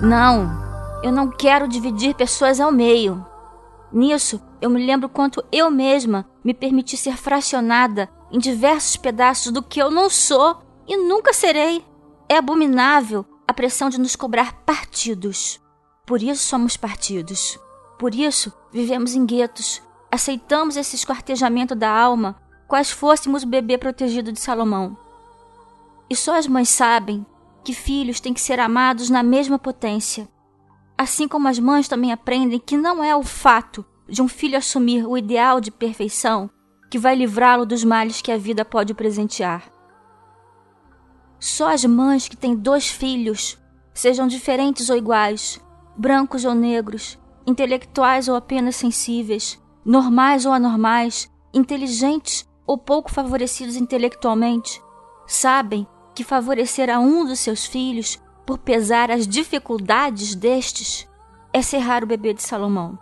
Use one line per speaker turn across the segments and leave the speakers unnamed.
Não, eu não quero dividir pessoas ao meio. Nisso, eu me lembro quanto eu mesma me permiti ser fracionada em diversos pedaços do que eu não sou e nunca serei. É abominável a pressão de nos cobrar partidos. Por isso somos partidos. Por isso vivemos em guetos. Aceitamos esse esquartejamento da alma, quais fôssemos o bebê protegido de Salomão. E só as mães sabem que filhos têm que ser amados na mesma potência. Assim como as mães também aprendem que não é o fato de um filho assumir o ideal de perfeição que vai livrá-lo dos males que a vida pode presentear. Só as mães que têm dois filhos, sejam diferentes ou iguais, brancos ou negros, intelectuais ou apenas sensíveis, normais ou anormais, inteligentes ou pouco favorecidos intelectualmente, sabem que favorecer a um dos seus filhos, por pesar as dificuldades destes, é serrar o bebê de Salomão.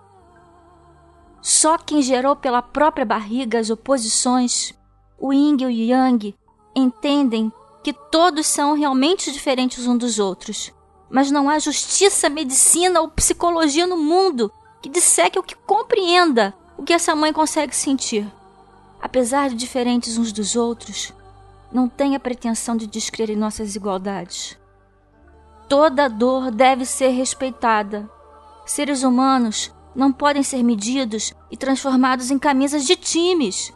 Só quem gerou pela própria barriga as oposições, o yin e o yang, entendem que todos são realmente diferentes uns dos outros. Mas não há justiça, medicina ou psicologia no mundo que disseque o que compreenda o que essa mãe consegue sentir. Apesar de diferentes uns dos outros, não tem a pretensão de descrer em nossas igualdades. Toda dor deve ser respeitada. Seres humanos não podem ser medidos e transformados em camisas de times.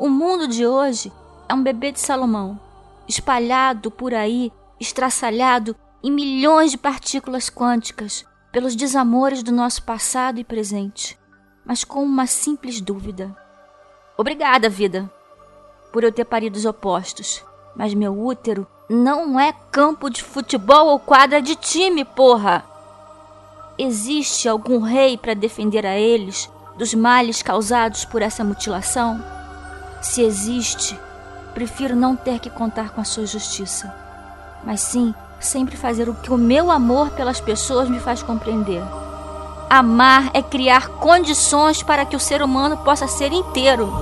O mundo de hoje é um bebê de Salomão, espalhado por aí, estraçalhado em milhões de partículas quânticas pelos desamores do nosso passado e presente, mas com uma simples dúvida. Obrigada, vida, por eu ter parido os opostos, mas meu útero não é campo de futebol ou quadra de time, porra! Existe algum rei para defender a eles dos males causados por essa mutilação? Se existe, prefiro não ter que contar com a sua justiça, mas sim sempre fazer o que o meu amor pelas pessoas me faz compreender. Amar é criar condições para que o ser humano possa ser inteiro.